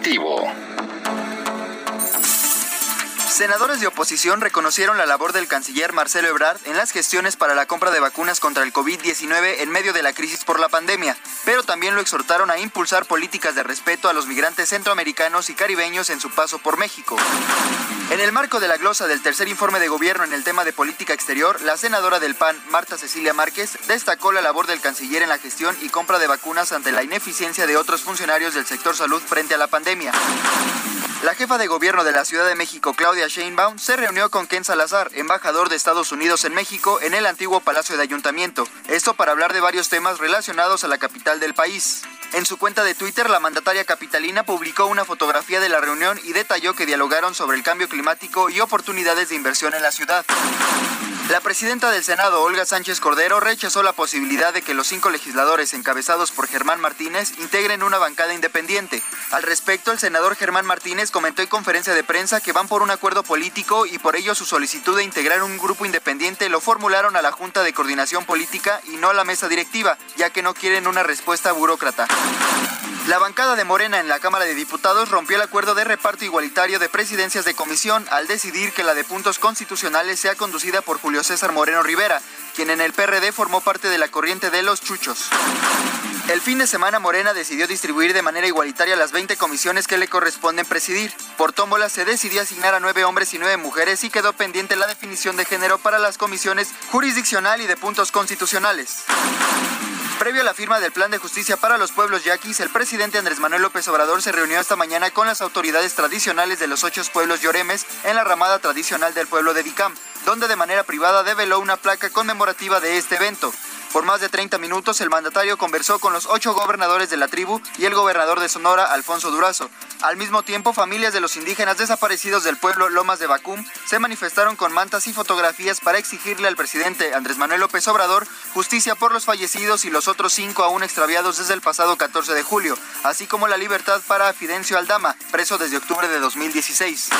Informativo. Senadores de oposición reconocieron la labor del canciller Marcelo Ebrard en las gestiones para la compra de vacunas contra el COVID-19 en medio de la crisis por la pandemia, pero también lo exhortaron a impulsar políticas de respeto a los migrantes centroamericanos y caribeños en su paso por México. En el marco de la glosa del tercer informe de gobierno en el tema de política exterior, la senadora del PAN, Marta Cecilia Márquez, destacó la labor del canciller en la gestión y compra de vacunas ante la ineficiencia de otros funcionarios del sector salud frente a la pandemia. La jefa de gobierno de la Ciudad de México, Claudia Sheinbaum, se reunió con Ken Salazar, embajador de Estados Unidos en México, en el antiguo Palacio de Ayuntamiento. Esto para hablar de varios temas relacionados a la capital del país. En su cuenta de Twitter, la mandataria capitalina publicó una fotografía de la reunión y detalló que dialogaron sobre el cambio climático y oportunidades de inversión en la ciudad. La presidenta del Senado, Olga Sánchez Cordero, rechazó la posibilidad de que los cinco legisladores encabezados por Germán Martínez integren una bancada independiente. Al respecto, el senador Germán Martínez comentó en conferencia de prensa que van por un acuerdo político y por ello su solicitud de integrar un grupo independiente lo formularon a la Junta de Coordinación Política y no a la mesa directiva, ya que no quieren una respuesta burócrata. La bancada de Morena en la Cámara de Diputados rompió el acuerdo de reparto igualitario de presidencias de comisión al decidir que la de puntos constitucionales sea conducida por Julio César Moreno Rivera, quien en el PRD formó parte de la corriente de los chuchos. El fin de semana Morena decidió distribuir de manera igualitaria las 20 comisiones que le corresponden presidir. Por tómbola se decidió asignar a nueve hombres y nueve mujeres y quedó pendiente la definición de género para las comisiones jurisdiccional y de puntos constitucionales. Previo a la firma del Plan de Justicia para los Pueblos Yaquis, el presidente Andrés Manuel López Obrador se reunió esta mañana con las autoridades tradicionales de los ocho pueblos lloremes en la ramada tradicional del pueblo de Dicam, donde de manera privada develó una placa conmemorativa de este evento. Por más de 30 minutos, el mandatario conversó con los ocho gobernadores de la tribu y el gobernador de Sonora, Alfonso Durazo. Al mismo tiempo, familias de los indígenas desaparecidos del pueblo Lomas de Bacum se manifestaron con mantas y fotografías para exigirle al presidente Andrés Manuel López Obrador justicia por los fallecidos y los otros cinco aún extraviados desde el pasado 14 de julio, así como la libertad para Fidencio Aldama, preso desde octubre de 2016.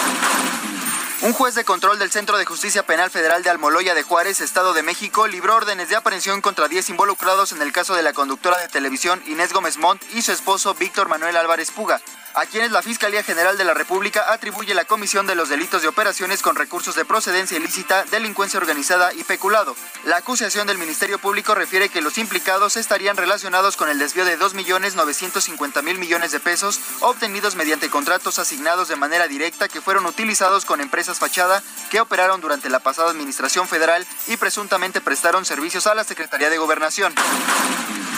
Un juez de control del Centro de Justicia Penal Federal de Almoloya de Juárez, Estado de México, libró órdenes de aprehensión contra 10 involucrados en el caso de la conductora de televisión Inés Gómez Montt y su esposo Víctor Manuel Álvarez Puga, a quienes la Fiscalía General de la República atribuye la comisión de los delitos de operaciones con recursos de procedencia ilícita, delincuencia organizada y peculado. La acusación del Ministerio Público refiere que los implicados estarían relacionados con el desvío de 2.950.000 millones de pesos obtenidos mediante contratos asignados de manera directa que fueron utilizados con empresas fachada que operaron durante la pasada administración federal y presuntamente prestaron servicios a la Secretaría de Gobernación.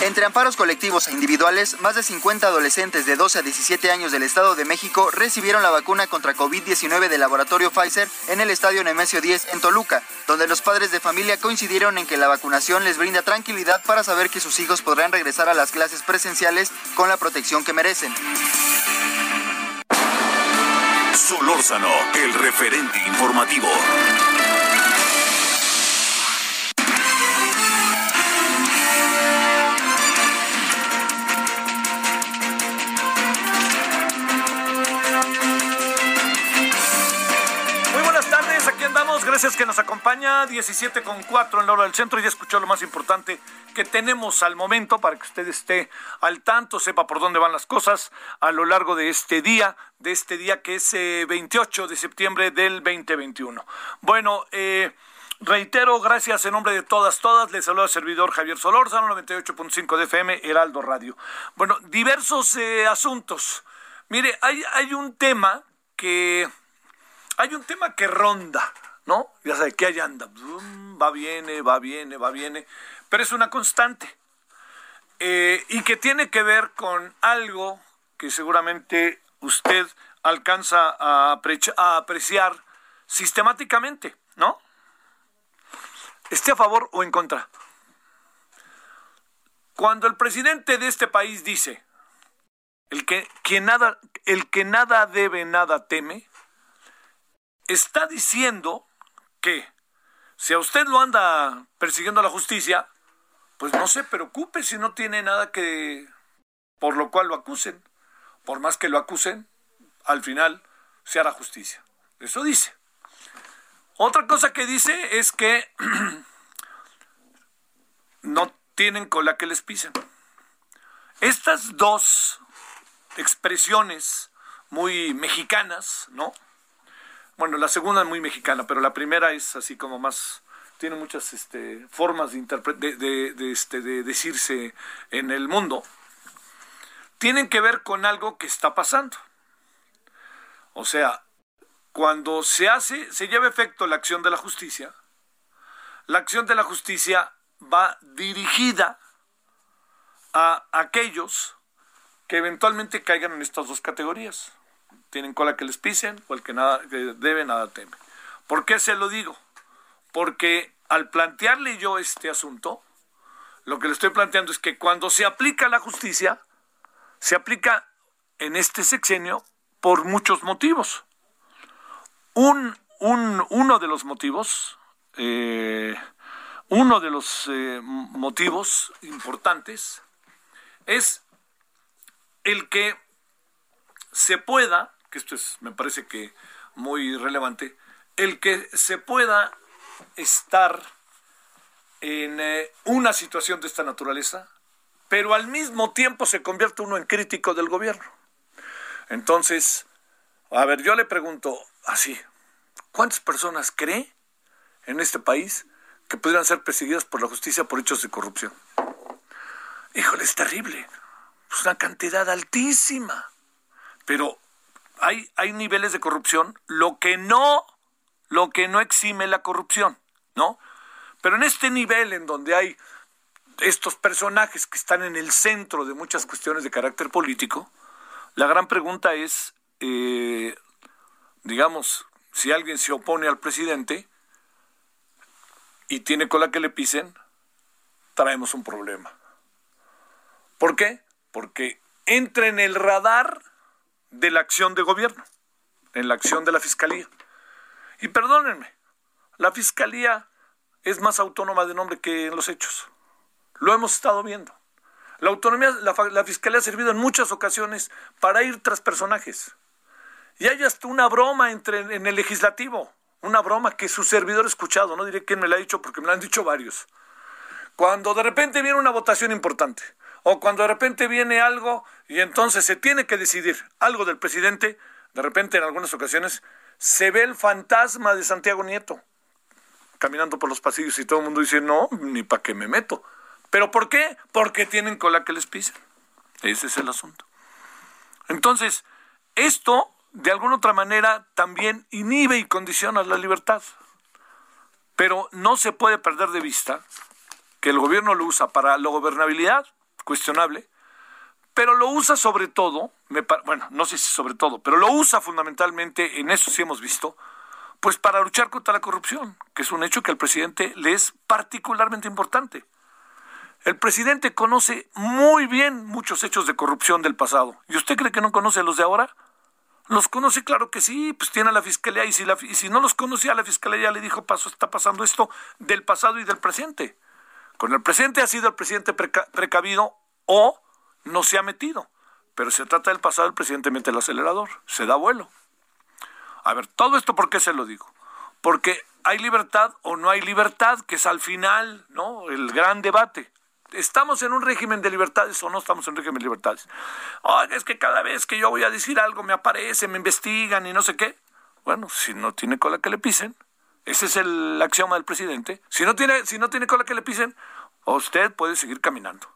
Entre amparos colectivos e individuales, más de 50 adolescentes de 12 a 17 años del Estado de México recibieron la vacuna contra COVID-19 del laboratorio Pfizer en el Estadio Nemesio 10 en Toluca, donde los padres de familia coincidieron en que la vacunación les brinda tranquilidad para saber que sus hijos podrán regresar a las clases presenciales con la protección que merecen. Solórzano, el referente informativo. Gracias que nos acompaña 17 con 4 en la hora del centro. Ya escuchó lo más importante que tenemos al momento para que usted esté al tanto, sepa por dónde van las cosas a lo largo de este día, de este día que es 28 eh, de septiembre del 2021. Bueno, eh, Reitero, gracias en nombre de todas, todas. Les saluda el servidor Javier Solórzano, 98.5 de FM, Heraldo Radio. Bueno, diversos eh, asuntos. Mire, hay, hay un tema que. Hay un tema que ronda, ¿no? Ya sabe que ahí anda. Va, viene, va, viene, va, viene. Pero es una constante. Eh, y que tiene que ver con algo que seguramente usted alcanza a, a apreciar sistemáticamente, ¿no? esté a favor o en contra. Cuando el presidente de este país dice, el que, quien nada, el que nada debe, nada teme, está diciendo que si a usted lo anda persiguiendo la justicia, pues no se preocupe si no tiene nada que por lo cual lo acusen. Por más que lo acusen, al final se hará justicia. Eso dice. Otra cosa que dice es que no tienen cola que les pisen. Estas dos expresiones muy mexicanas, ¿no? Bueno, la segunda es muy mexicana, pero la primera es así como más, tiene muchas este, formas de, este, de decirse en el mundo, tienen que ver con algo que está pasando. O sea, cuando se hace, se lleva efecto la acción de la justicia, la acción de la justicia va dirigida a aquellos que eventualmente caigan en estas dos categorías. Tienen cola que les pisen o el que nada que debe nada teme. ¿Por qué se lo digo? Porque al plantearle yo este asunto, lo que le estoy planteando es que cuando se aplica la justicia, se aplica en este sexenio por muchos motivos. Un, uno de los motivos, eh, uno de los eh, motivos importantes es el que se pueda, que esto es, me parece que muy relevante, el que se pueda estar en eh, una situación de esta naturaleza, pero al mismo tiempo se convierte uno en crítico del gobierno. Entonces, a ver, yo le pregunto así, ¿cuántas personas cree en este país que pudieran ser perseguidas por la justicia por hechos de corrupción? Híjole, es terrible. Es una cantidad altísima. Pero hay, niveles de corrupción, lo que no, lo que no exime la corrupción, ¿no? Pero en este nivel en donde hay estos personajes que están en el centro de muchas cuestiones de carácter político, la gran pregunta es, eh, digamos, si alguien se opone al presidente y tiene cola que le pisen, traemos un problema. ¿Por qué? Porque entra en el radar de la acción de gobierno, en la acción de la fiscalía. Y perdónenme, la fiscalía es más autónoma de nombre que en los hechos. Lo hemos estado viendo. La autonomía, la, la fiscalía ha servido en muchas ocasiones para ir tras personajes. Y hay hasta una broma entre, en el legislativo, una broma que su servidor ha escuchado, no diré quién me la ha dicho porque me la han dicho varios. Cuando de repente viene una votación importante, o cuando de repente viene algo y entonces se tiene que decidir algo del presidente, de repente en algunas ocasiones se ve el fantasma de Santiago Nieto caminando por los pasillos y todo el mundo dice, no, ni para qué me meto. ¿Pero por qué? Porque tienen cola que les pisen. Ese es el asunto. Entonces, esto de alguna otra manera también inhibe y condiciona la libertad. Pero no se puede perder de vista que el gobierno lo usa para la gobernabilidad, cuestionable, pero lo usa sobre todo, bueno, no sé si sobre todo, pero lo usa fundamentalmente, en eso sí hemos visto, pues para luchar contra la corrupción, que es un hecho que al presidente le es particularmente importante. El presidente conoce muy bien muchos hechos de corrupción del pasado. ¿Y usted cree que no conoce los de ahora? ¿Los conoce? Claro que sí, pues tiene la fiscalía y si, la, si no los conocía, la fiscalía ya le dijo, está pasando esto del pasado y del presente. Con el presente ha sido el presidente precavido o no se ha metido. Pero se trata del pasado, el presidente mete el acelerador, se da vuelo. A ver, todo esto, ¿por qué se lo digo? Porque ¿hay libertad o no hay libertad? Que es al final, ¿no? El gran debate. ¿Estamos en un régimen de libertades o no estamos en un régimen de libertades? Oiga, es que cada vez que yo voy a decir algo me aparece, me investigan y no sé qué. Bueno, si no tiene cola que le pisen, ese es el axioma del presidente. Si no tiene, si no tiene cola que le pisen, usted puede seguir caminando.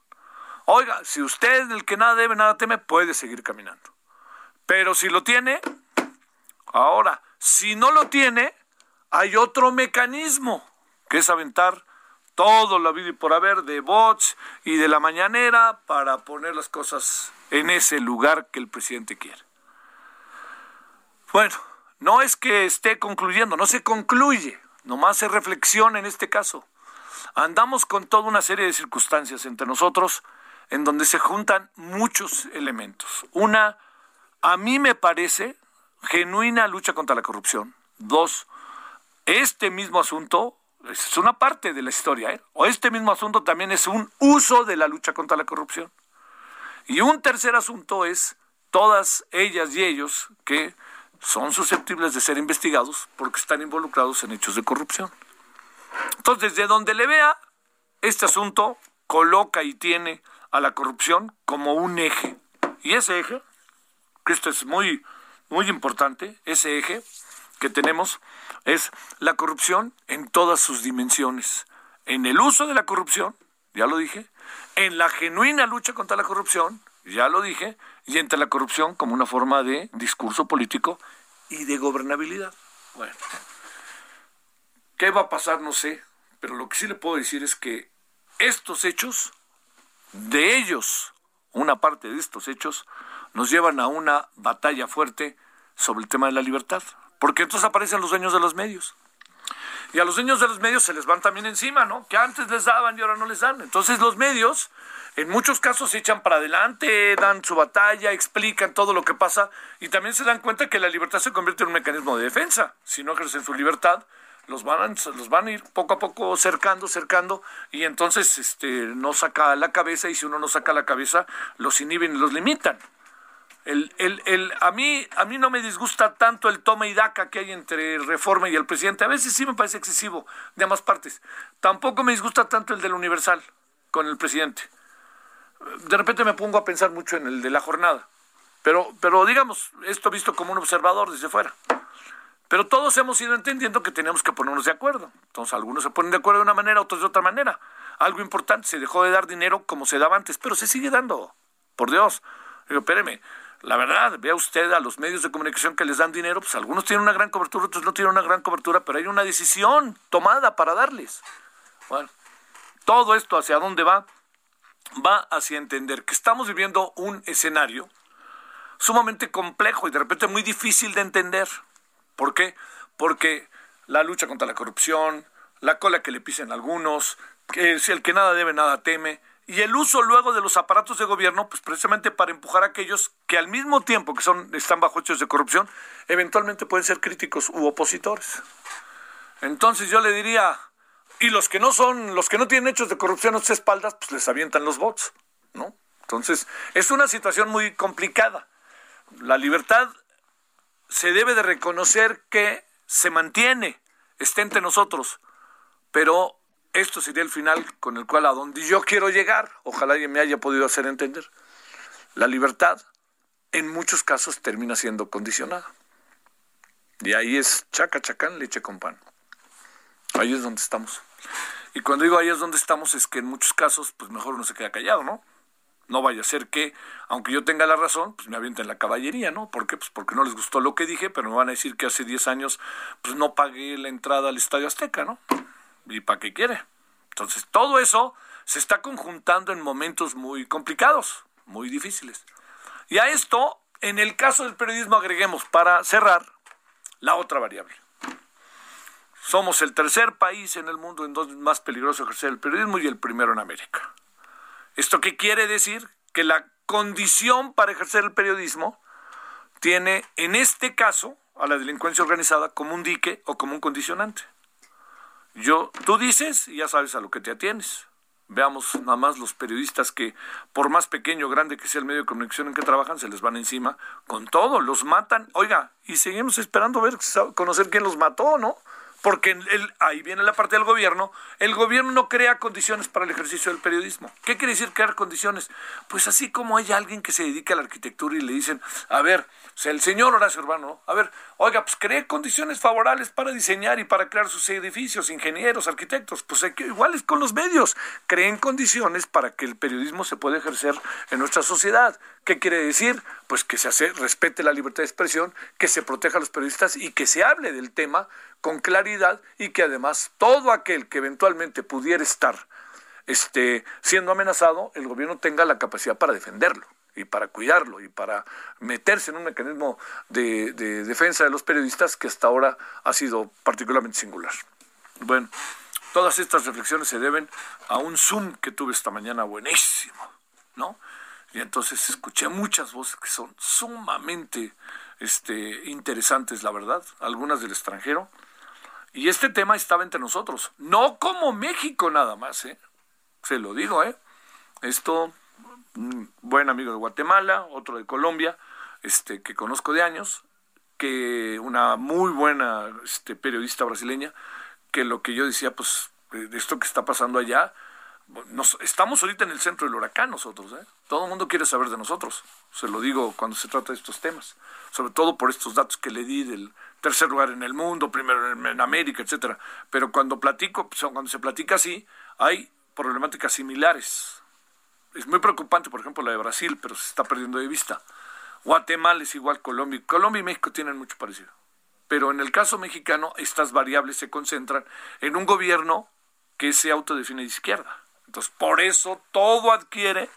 Oiga, si usted, el que nada debe, nada teme, puede seguir caminando. Pero si lo tiene, ahora, si no lo tiene, hay otro mecanismo, que es aventar todo la vida y por haber de bots y de la mañanera para poner las cosas en ese lugar que el presidente quiere. Bueno, no es que esté concluyendo, no se concluye, nomás se reflexiona en este caso. Andamos con toda una serie de circunstancias entre nosotros en donde se juntan muchos elementos. Una, a mí me parece, genuina lucha contra la corrupción. Dos, este mismo asunto es una parte de la historia, ¿eh? o este mismo asunto también es un uso de la lucha contra la corrupción. Y un tercer asunto es todas ellas y ellos que son susceptibles de ser investigados porque están involucrados en hechos de corrupción. Entonces, desde donde le vea, este asunto coloca y tiene a la corrupción como un eje. Y ese eje, que esto es muy, muy importante, ese eje que tenemos es la corrupción en todas sus dimensiones. En el uso de la corrupción, ya lo dije, en la genuina lucha contra la corrupción, ya lo dije, y entre la corrupción como una forma de discurso político y de gobernabilidad. Bueno, ¿qué va a pasar? No sé, pero lo que sí le puedo decir es que estos hechos, de ellos, una parte de estos hechos, nos llevan a una batalla fuerte sobre el tema de la libertad, porque entonces aparecen los dueños de los medios. Y a los dueños de los medios se les van también encima, ¿no? Que antes les daban y ahora no les dan. Entonces los medios, en muchos casos, se echan para adelante, dan su batalla, explican todo lo que pasa y también se dan cuenta que la libertad se convierte en un mecanismo de defensa. Si no ejercen su libertad, los van a, los van a ir poco a poco cercando, cercando, y entonces este, no saca la cabeza, y si uno no saca la cabeza, los inhiben y los limitan. El, a, mí, a mí no me disgusta tanto el toma y daca que hay entre Reforma y el presidente. A veces sí me parece excesivo de ambas partes. Tampoco me disgusta tanto el del Universal con el presidente. De repente me pongo a pensar mucho en el de la jornada. Pero, pero digamos, esto visto como un observador desde fuera. Pero todos hemos ido entendiendo que tenemos que ponernos de acuerdo. Entonces, algunos se ponen de acuerdo de una manera, otros de otra manera. Algo importante, se dejó de dar dinero como se daba antes, pero se sigue dando. Por Dios. Digo, espéreme, la verdad, vea usted a los medios de comunicación que les dan dinero, pues algunos tienen una gran cobertura, otros no tienen una gran cobertura, pero hay una decisión tomada para darles. Bueno, todo esto hacia dónde va? Va hacia entender que estamos viviendo un escenario sumamente complejo y de repente muy difícil de entender. ¿Por qué? Porque la lucha contra la corrupción, la cola que le pisen algunos, que si el que nada debe, nada teme, y el uso luego de los aparatos de gobierno, pues precisamente para empujar a aquellos que al mismo tiempo que son, están bajo hechos de corrupción, eventualmente pueden ser críticos u opositores. Entonces yo le diría, y los que no son, los que no tienen hechos de corrupción a sus espaldas, pues les avientan los votos, ¿no? Entonces, es una situación muy complicada. La libertad se debe de reconocer que se mantiene, está entre nosotros, pero esto sería el final con el cual a donde yo quiero llegar, ojalá alguien me haya podido hacer entender, la libertad en muchos casos termina siendo condicionada. Y ahí es chaca, chacán, leche con pan. Ahí es donde estamos. Y cuando digo ahí es donde estamos, es que en muchos casos, pues mejor uno se queda callado, ¿no? No vaya a ser que, aunque yo tenga la razón, pues me avienten la caballería, ¿no? ¿Por qué? Pues porque no les gustó lo que dije, pero me van a decir que hace 10 años, pues no pagué la entrada al Estadio Azteca, ¿no? ¿Y para qué quiere? Entonces, todo eso se está conjuntando en momentos muy complicados, muy difíciles. Y a esto, en el caso del periodismo, agreguemos para cerrar la otra variable. Somos el tercer país en el mundo en donde es más peligroso ejercer el periodismo y el primero en América. ¿Esto qué quiere decir? Que la condición para ejercer el periodismo tiene, en este caso, a la delincuencia organizada como un dique o como un condicionante. Yo, tú dices y ya sabes a lo que te atienes. Veamos nada más los periodistas que, por más pequeño o grande que sea el medio de comunicación en que trabajan, se les van encima con todo, los matan. Oiga, y seguimos esperando ver, conocer quién los mató, ¿no? Porque ahí viene la parte del gobierno, el gobierno no crea condiciones para el ejercicio del periodismo. ¿Qué quiere decir crear condiciones? Pues así como hay alguien que se dedica a la arquitectura y le dicen, a ver, el señor Horacio Urbano, a ver, oiga, pues cree condiciones favorables para diseñar y para crear sus edificios, ingenieros, arquitectos, pues igual es con los medios, creen condiciones para que el periodismo se pueda ejercer en nuestra sociedad. ¿Qué quiere decir? Pues que se respete la libertad de expresión, que se proteja a los periodistas y que se hable del tema con claridad y que además todo aquel que eventualmente pudiera estar este, siendo amenazado, el gobierno tenga la capacidad para defenderlo y para cuidarlo y para meterse en un mecanismo de, de, defensa de los periodistas que hasta ahora ha sido particularmente singular. Bueno, todas estas reflexiones se deben a un Zoom que tuve esta mañana buenísimo, ¿no? Y entonces escuché muchas voces que son sumamente este, interesantes, la verdad, algunas del extranjero. Y este tema estaba entre nosotros, no como México nada más, ¿eh? Se lo digo, ¿eh? Esto, un buen amigo de Guatemala, otro de Colombia, este, que conozco de años, que una muy buena este, periodista brasileña, que lo que yo decía, pues, de esto que está pasando allá, estamos ahorita en el centro del huracán nosotros, ¿eh? Todo el mundo quiere saber de nosotros. Se lo digo cuando se trata de estos temas. Sobre todo por estos datos que le di del tercer lugar en el mundo, primero en, América, etcétera. Pero cuando platico, pues, cuando se platica así, hay problemáticas similares. Es muy preocupante, por ejemplo, la de Brasil, pero se está perdiendo de vista. Guatemala es igual Colombia. Colombia y México tienen mucho parecido. Pero en el caso mexicano, estas variables se concentran en un gobierno que se autodefine de izquierda. Por eso todo adquiere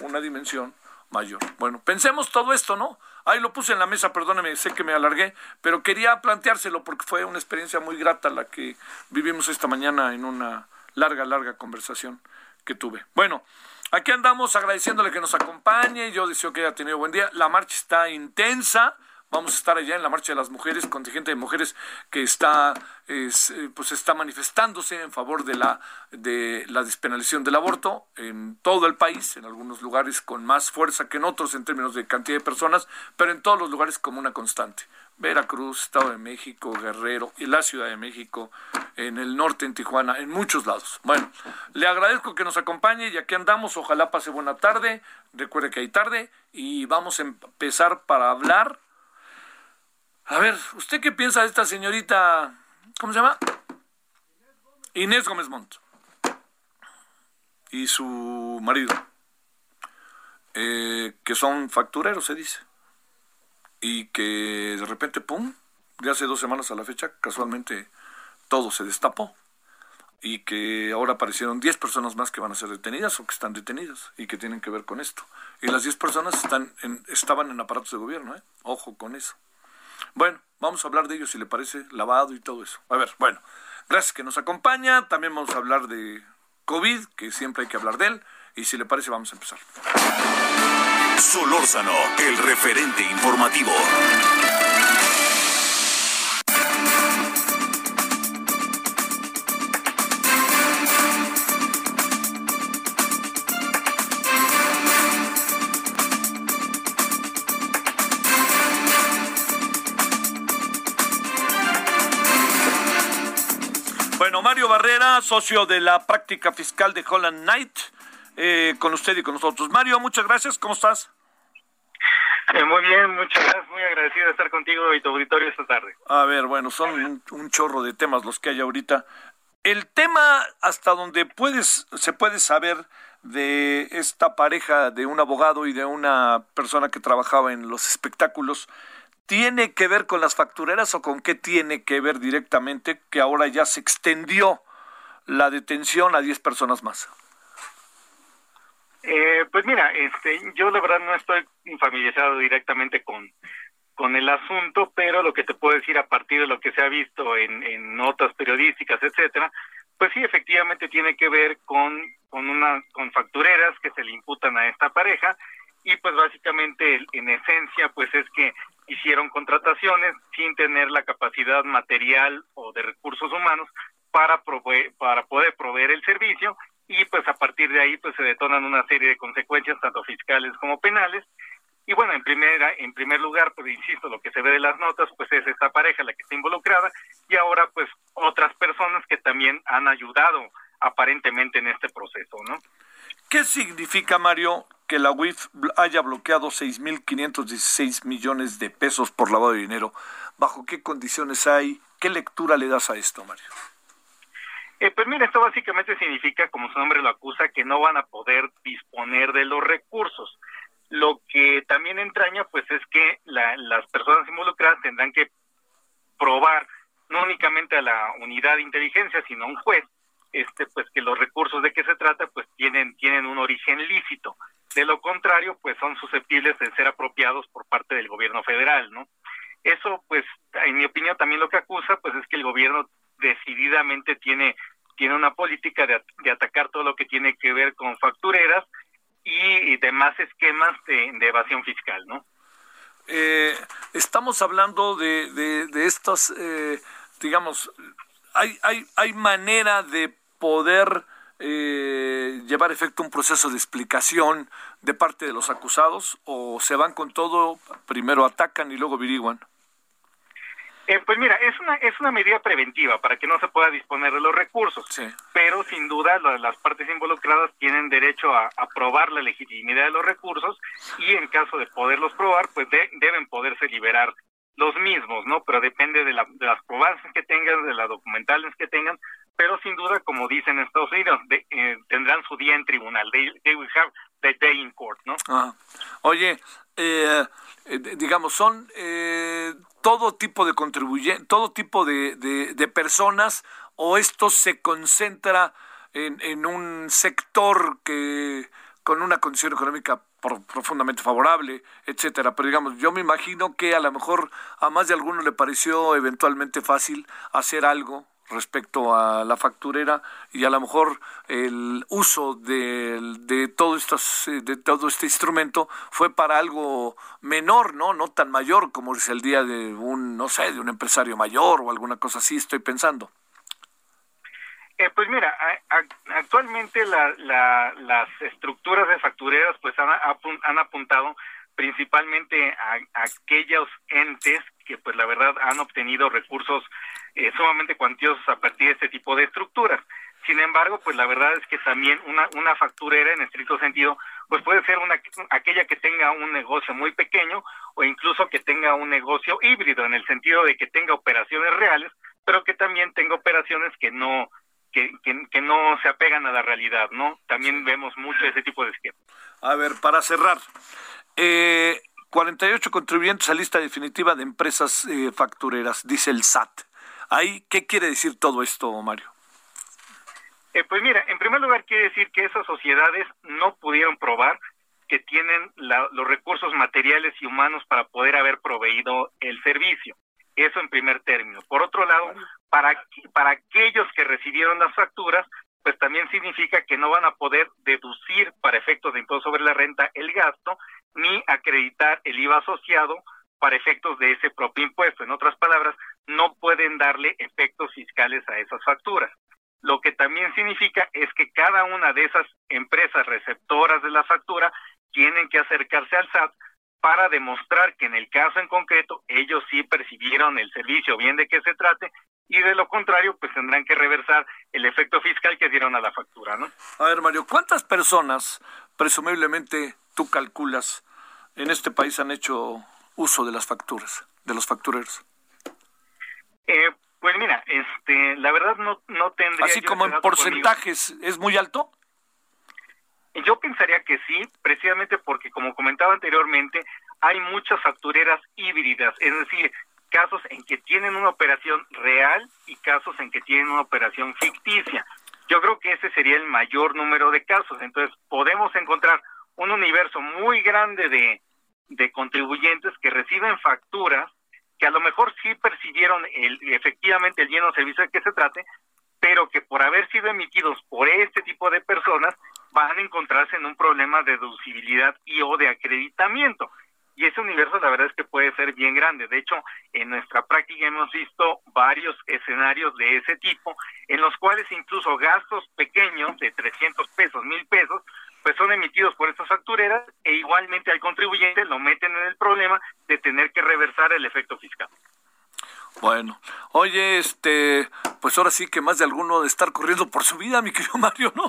una dimensión mayor. Bueno, pensemos todo esto, ¿no? Ahí lo puse en la mesa, perdóneme, sé que me alargué, pero quería planteárselo porque fue una experiencia muy grata la que vivimos esta mañana en una larga, larga conversación que tuve. Bueno, aquí andamos agradeciéndole que nos acompañe. Yo deseo que haya tenido buen día. La marcha está intensa. Vamos a estar allá en la Marcha de las Mujeres, contingente de mujeres que está, eh, pues está manifestándose en favor de la, de la despenalización del aborto en todo el país, en algunos lugares con más fuerza que en otros en términos de cantidad de personas, pero en todos los lugares como una constante. Veracruz, Estado de México, Guerrero y la Ciudad de México, en el norte, en Tijuana, en muchos lados. Bueno, le agradezco que nos acompañe y aquí andamos. Ojalá pase buena tarde. Recuerde que hay tarde y vamos a empezar para hablar a ver, ¿usted qué piensa de esta señorita? ¿Cómo se llama? Inés Gómez Montt. Y su marido. Eh, que son factureros, se dice. Y que de repente, ¡pum! De hace dos semanas a la fecha, casualmente todo se destapó. Y que ahora aparecieron 10 personas más que van a ser detenidas o que están detenidas y que tienen que ver con esto. Y las 10 personas están en, estaban en aparatos de gobierno, ¿eh? Ojo con eso. Bueno, vamos a hablar de ellos si le parece lavado y todo eso. A ver, bueno, gracias que nos acompaña. También vamos a hablar de COVID, que siempre hay que hablar de él. Y si le parece, vamos a empezar. Solórzano, el referente informativo. Socio de la práctica fiscal de Holland Knight, eh, con usted y con nosotros. Mario, muchas gracias, ¿cómo estás? Eh, muy bien, muchas gracias, muy agradecido de estar contigo y tu auditorio esta tarde. A ver, bueno, son un, chorro de temas los que hay ahorita. El tema hasta donde puedes, se puede saber de esta pareja de un abogado y de una persona que trabajaba en los espectáculos, ¿Tiene que ver con las factureras o con qué tiene que ver directamente que ahora ya se extendió la detención a 10 personas más? Eh, pues mira, este, yo de verdad no estoy familiarizado directamente con, con el asunto, pero lo que te puedo decir a partir de lo que se ha visto en, en notas periodísticas, etcétera, pues sí, efectivamente tiene que ver con, con, una, con factureras que se le imputan a esta pareja y pues básicamente en esencia pues es que hicieron contrataciones sin tener la capacidad material o de recursos humanos para para poder proveer el servicio y pues a partir de ahí pues se detonan una serie de consecuencias tanto fiscales como penales y bueno en primera en primer lugar pues insisto lo que se ve de las notas pues es esta pareja la que está involucrada y ahora pues otras personas que también han ayudado aparentemente en este proceso, ¿no? ¿Qué significa, Mario, que la UIF haya bloqueado 6.516 millones de pesos por lavado de dinero? ¿Bajo qué condiciones hay? ¿Qué lectura le das a esto, Mario? Eh, pues mira, esto básicamente significa, como su nombre lo acusa, que no van a poder disponer de los recursos. Lo que también entraña, pues, es que las personas involucradas tendrán que probar no únicamente a la unidad de inteligencia, sino a un juez, este, pues que los recursos de que se trata, pues tienen tienen un origen lícito. De lo contrario, pues son susceptibles de ser apropiados por parte del gobierno federal, ¿no? Eso, pues, en mi opinión, también lo que acusa, pues, es que el gobierno decididamente tiene tiene una política de, de atacar todo lo que tiene que ver con factureras y, demás esquemas de, evasión fiscal, ¿no? Eh, estamos hablando de, de, estas, eh, digamos, hay, hay, hay manera de poder eh, llevar efecto un proceso de explicación de parte de los acusados o se van con todo, primero atacan y luego averiguan? Eh, pues mira, es una es una medida preventiva para que no se pueda disponer de los recursos, pero sin duda las partes involucradas tienen derecho a, probar la legitimidad de los recursos y en caso de poderlos probar, pues deben poderse liberar los mismos, ¿no? Pero depende de, las probadas que tengan, de las documentales que tengan, pero sin duda, como dicen en Estados Unidos, eh, tendrán su día en tribunal. They, will have the day in court, ¿no? Ah. Oye, eh, eh, digamos, son eh, todo tipo de contribuyentes, todo tipo de, de, personas, o esto se concentra en, en un sector que con una condición económica profundamente favorable, etcétera. Pero digamos, yo me imagino que a lo mejor a más de alguno le pareció eventualmente fácil hacer algo respecto a la facturera y a lo mejor el uso de, de todo estos de todo este instrumento fue para algo menor no no tan mayor como es el día de un no sé de un empresario mayor o alguna cosa así estoy pensando. Eh, pues mira, actualmente las estructuras de factureras pues han, han apuntado principalmente a, aquellos entes que pues la verdad han obtenido recursos eh, sumamente cuantiosos a partir de este tipo de estructuras. Sin embargo, pues la verdad es que también una, una facturera en estricto sentido, pues puede ser una aquella que tenga un negocio muy pequeño o incluso que tenga un negocio híbrido en el sentido de que tenga operaciones reales, pero que también tenga operaciones que no que, que, no se apegan a la realidad, ¿no? También vemos mucho ese tipo de esquemas. A ver, para cerrar, eh, 48 contribuyentes a lista definitiva de empresas eh, factureras, dice el SAT. Ahí, ¿qué quiere decir todo esto, Mario? Eh, pues mira, en primer lugar quiere decir que esas sociedades no pudieron probar que tienen los recursos materiales y humanos para poder haber proveído el servicio. Eso en primer término. Por otro lado, para, para aquellos que recibieron las facturas, pues también significa que no van a poder deducir para efectos de impuesto sobre la renta el gasto, ni acreditar el IVA asociado para efectos de ese propio impuesto. En otras palabras, no pueden darle efectos fiscales a esas facturas. Lo que también significa es que cada una de esas empresas receptoras de la factura tienen que acercarse al SAT para demostrar que en el caso en concreto ellos sí percibieron el servicio, bien de qué se trate, y de lo contrario, pues tendrán que reversar el efecto fiscal que dieron a la factura, ¿no? A ver, Mario, ¿cuántas personas, presumiblemente, tú calculas, en este país han hecho uso de las facturas, de los factureros? Eh, pues mira, este, la verdad no, no tendría... Así como en porcentajes, ¿es muy alto? Yo pensaría que sí, precisamente porque, como comentaba anteriormente, hay muchas factureras híbridas, es decir, casos en que tienen una operación real y casos en que tienen una operación ficticia. Yo creo que ese sería el mayor número de casos. Entonces, podemos encontrar un universo muy grande de, de contribuyentes que reciben facturas que a lo mejor sí percibieron el, efectivamente el lleno servicio de que se trate, pero que por haber sido emitidos por este tipo de personas van a encontrarse en un problema de deducibilidad y o de acreditamiento. Y ese universo la verdad es que puede ser bien grande. De hecho, en nuestra práctica hemos visto varios escenarios de ese tipo, en los cuales incluso gastos pequeños de 300 pesos, 1000 pesos, pues son emitidos por estas factureras e igualmente al contribuyente lo meten en el problema de tener que reversar el efecto fiscal. Bueno, oye, este, pues ahora sí que más de alguno de estar corriendo por su vida, mi querido Mario, ¿no?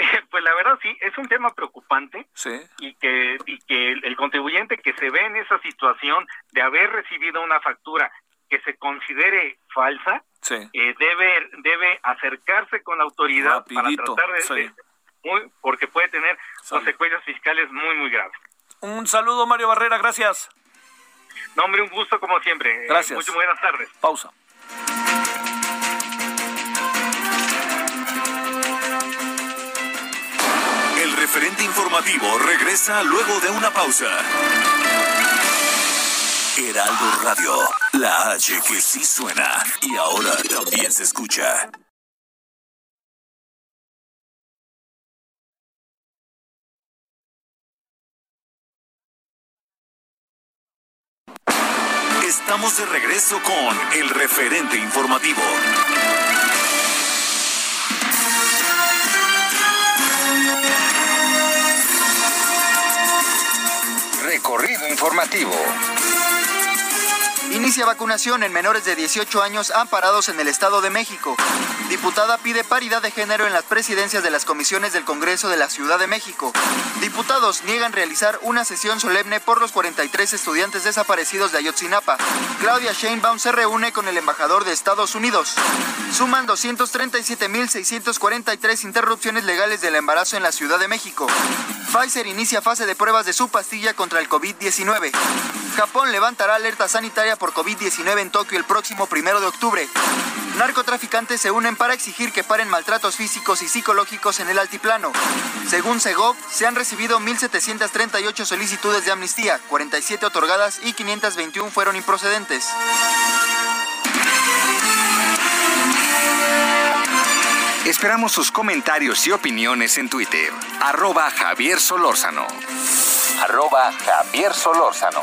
pues la verdad sí, es un tema preocupante Sí. y que, y que el, el contribuyente que se ve en esa situación de haber recibido una factura que se considere falsa, Sí. eh, debe, debe acercarse con la autoridad Rapidito, para tratar de, sí. de- muy, porque puede tener consecuencias fiscales muy, muy graves. Un saludo, Mario Barrera, gracias. No, hombre, un gusto como siempre. Eh, Gracias. Muy buenas tardes. Pausa. Referente informativo regresa luego de una pausa. Heraldo Radio, la H que sí suena y ahora también se escucha. Estamos de regreso con el referente informativo. Recorrido informativo. Inicia vacunación en menores de 18 años amparados en el Estado de México. Diputada pide paridad de género en las presidencias de las comisiones del Congreso de la Ciudad de México. Diputados niegan realizar una sesión solemne por los 43 estudiantes desaparecidos de Ayotzinapa. Claudia Sheinbaum se reúne con el embajador de Estados Unidos. Suman 237.643 interrupciones legales del embarazo en la Ciudad de México. Pfizer inicia fase de pruebas de su pastilla contra el COVID-19. Japón levantará alerta sanitaria por COVID-19 en Tokio el próximo primero de octubre. Narcotraficantes se unen para exigir que paren maltratos físicos y psicológicos en el altiplano. Según Segov, se han recibido 1.738 solicitudes de amnistía, 47 otorgadas y 521 fueron improcedentes. Esperamos sus comentarios y opiniones en Twitter. Arroba Javier Solórzano. Arroba Javier Solórzano.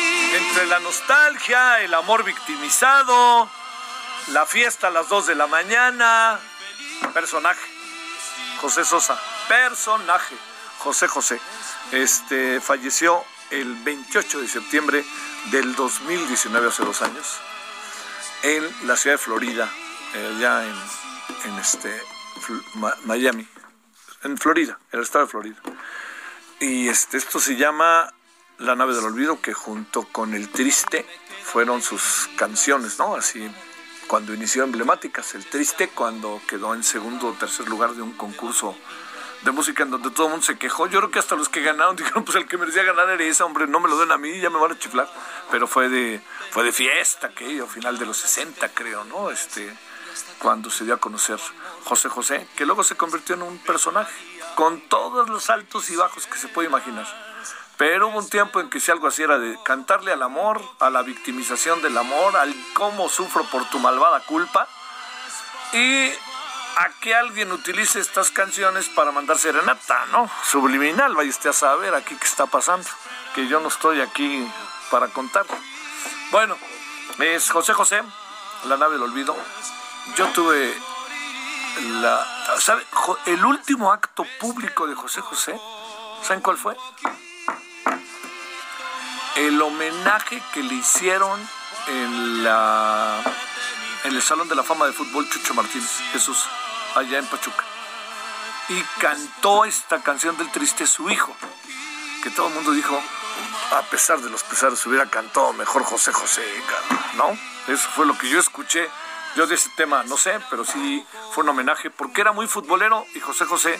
La nostalgia, el amor victimizado, la fiesta a las 2 de la mañana, personaje. José Sosa, personaje. José José. Este falleció el 28 de septiembre del 2019, hace dos años, en la ciudad de Florida, ya en, este Miami, en Florida, en el estado de Florida. Y este, esto se llama La nave del olvido, que junto con El Triste fueron sus canciones, ¿no? Así, cuando inició emblemáticas, El Triste, cuando quedó en segundo o tercer lugar de un concurso de música en donde todo el mundo se quejó. Yo creo que hasta los que ganaron dijeron, pues el que merecía ganar era ese, hombre, no me lo den a mí, ya me van a chiflar. Pero fue de, fue de fiesta, aquello, final de los 60, creo, ¿no? Este, cuando se dio a conocer José José, que luego se convirtió en un personaje, con todos los altos y bajos que se puede imaginar. Pero hubo un tiempo en que si algo así era de cantarle al amor, a la victimización del amor, al cómo sufro por tu malvada culpa, y a que alguien utilice estas canciones para mandar serenata, ¿no? Subliminal, vaya usted a saber aquí qué está pasando, que yo no estoy aquí para contar. Bueno, es José José, la nave del olvido. Yo tuve la, ¿sabe? El último acto público de José José, ¿saben cuál fue? El homenaje que le hicieron en la el Salón de la Fama de Fútbol Chucho Martínez, Jesús, allá en Pachuca. Y cantó esta canción del triste su hijo, que todo el mundo dijo, a pesar de los pesares, hubiera cantado mejor José José, ¿no? Eso fue lo que yo escuché. Yo de ese tema no sé, pero sí fue un homenaje porque era muy futbolero y José José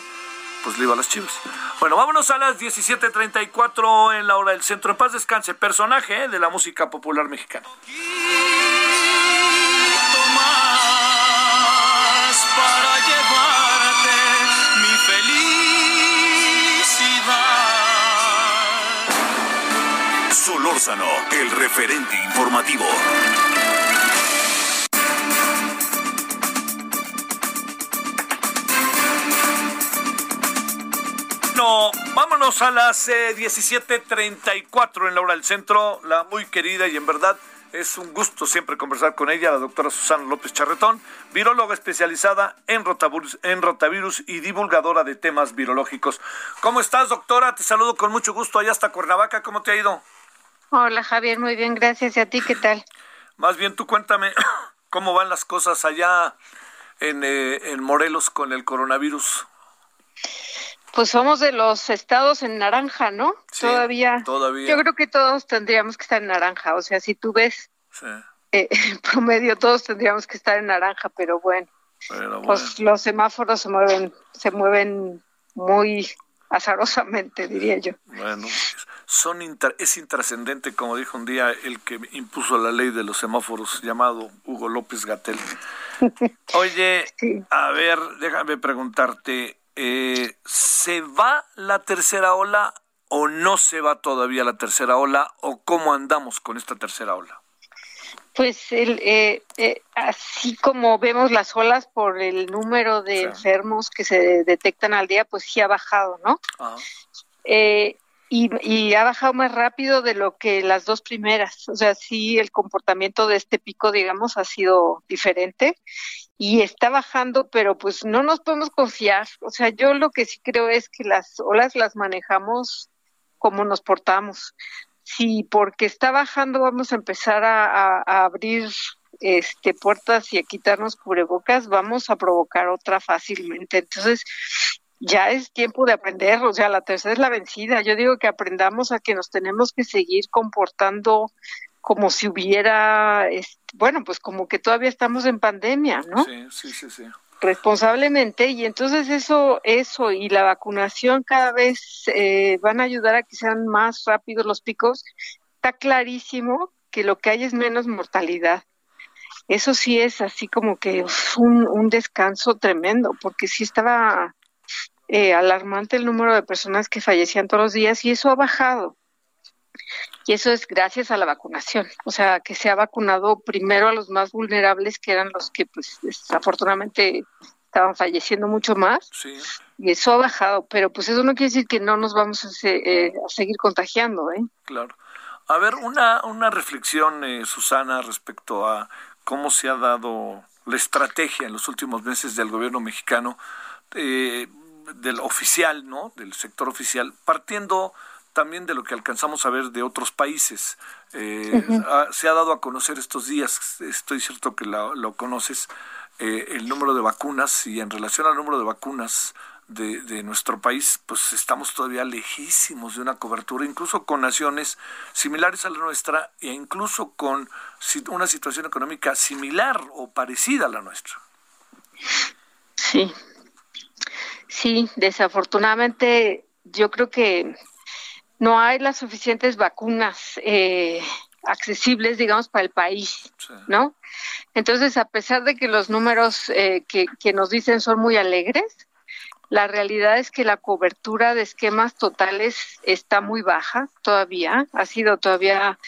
pues le iba a las chivas. Bueno, vámonos a las 17.34 en la hora del centro. En paz descanse, personaje ¿eh? de la música popular mexicana. para llevarte mi felicidad. Solórzano, el referente informativo. Vámonos a las 17:34 eh, en la hora del centro. La muy querida y en verdad es un gusto siempre conversar con ella, la doctora Susana López Charretón, viróloga especializada en rotavirus, en rotavirus y divulgadora de temas virológicos. ¿Cómo estás, doctora? Te saludo con mucho gusto allá hasta Cuernavaca. ¿Cómo te ha ido? Hola, Javier. Muy bien, gracias. ¿Y a ti qué tal? Más bien, tú cuéntame cómo van las cosas allá en, eh, en Morelos con el coronavirus. Pues somos de los estados en naranja, ¿no? todavía. Todavía. Yo creo que todos tendríamos que estar en naranja. O sea, si tú ves eh, en promedio, todos tendríamos que estar en naranja, pero bueno. Pues los semáforos se mueven, se mueven muy azarosamente, diría yo. Bueno, son es intrascendente, como dijo un día el que impuso la ley de los semáforos, llamado Hugo López Gatel. Oye, a ver, déjame preguntarte, eh, ¿se va la tercera ola o no se va todavía la tercera ola o cómo andamos con esta tercera ola? Pues el, eh, eh, así como vemos las olas por el número de enfermos que se detectan al día, pues sí ha bajado, ¿no? Eh, y, y, ha bajado más rápido de lo que las dos primeras. O sea, sí, el comportamiento de este pico, digamos, ha sido diferente y está bajando, pero pues no nos podemos confiar. O sea, yo lo que sí creo es que las olas las manejamos como nos portamos. Si porque está bajando vamos a empezar a, abrir este puertas y a quitarnos cubrebocas, vamos a provocar otra fácilmente. Entonces, ya es tiempo de aprender, o sea, la tercera es la vencida. Yo digo que aprendamos a que nos tenemos que seguir comportando como si hubiera, bueno, pues como que todavía estamos en pandemia, ¿no? Sí, sí, sí, sí. Responsablemente, y entonces eso, eso y la vacunación cada vez eh, van a ayudar a que sean más rápidos los picos. Está clarísimo que lo que hay es menos mortalidad. Eso sí es así como que un, un descanso tremendo, porque sí estaba eh, alarmante el número de personas que fallecían todos los días y eso ha bajado. Y eso es gracias a la vacunación, o sea, que se ha vacunado primero a los más vulnerables, que eran los que, pues, desafortunadamente estaban falleciendo mucho más. Y eso ha bajado, pero pues eso no quiere decir que no nos vamos a, eh, seguir contagiando, ¿eh? Claro. A ver, una, una reflexión, eh, Susana, respecto a cómo se ha dado la estrategia en los últimos meses del gobierno mexicano, eh, del oficial, ¿no? Del sector oficial, partiendo también de lo que alcanzamos a ver de otros países. Eh, se ha dado a conocer estos días, estoy cierto que lo conoces, eh, el número de vacunas y en relación al número de vacunas de, de, nuestro país, pues estamos todavía lejísimos de una cobertura, incluso con naciones similares a la nuestra e incluso con una situación económica similar o parecida a la nuestra. Sí, sí, desafortunadamente yo creo que no hay las suficientes vacunas eh, accesibles, digamos, para el país, ¿no? Entonces, a pesar de que los números eh, que, que nos dicen son muy alegres, la realidad es que la cobertura de esquemas totales está muy baja todavía, ha sido todavía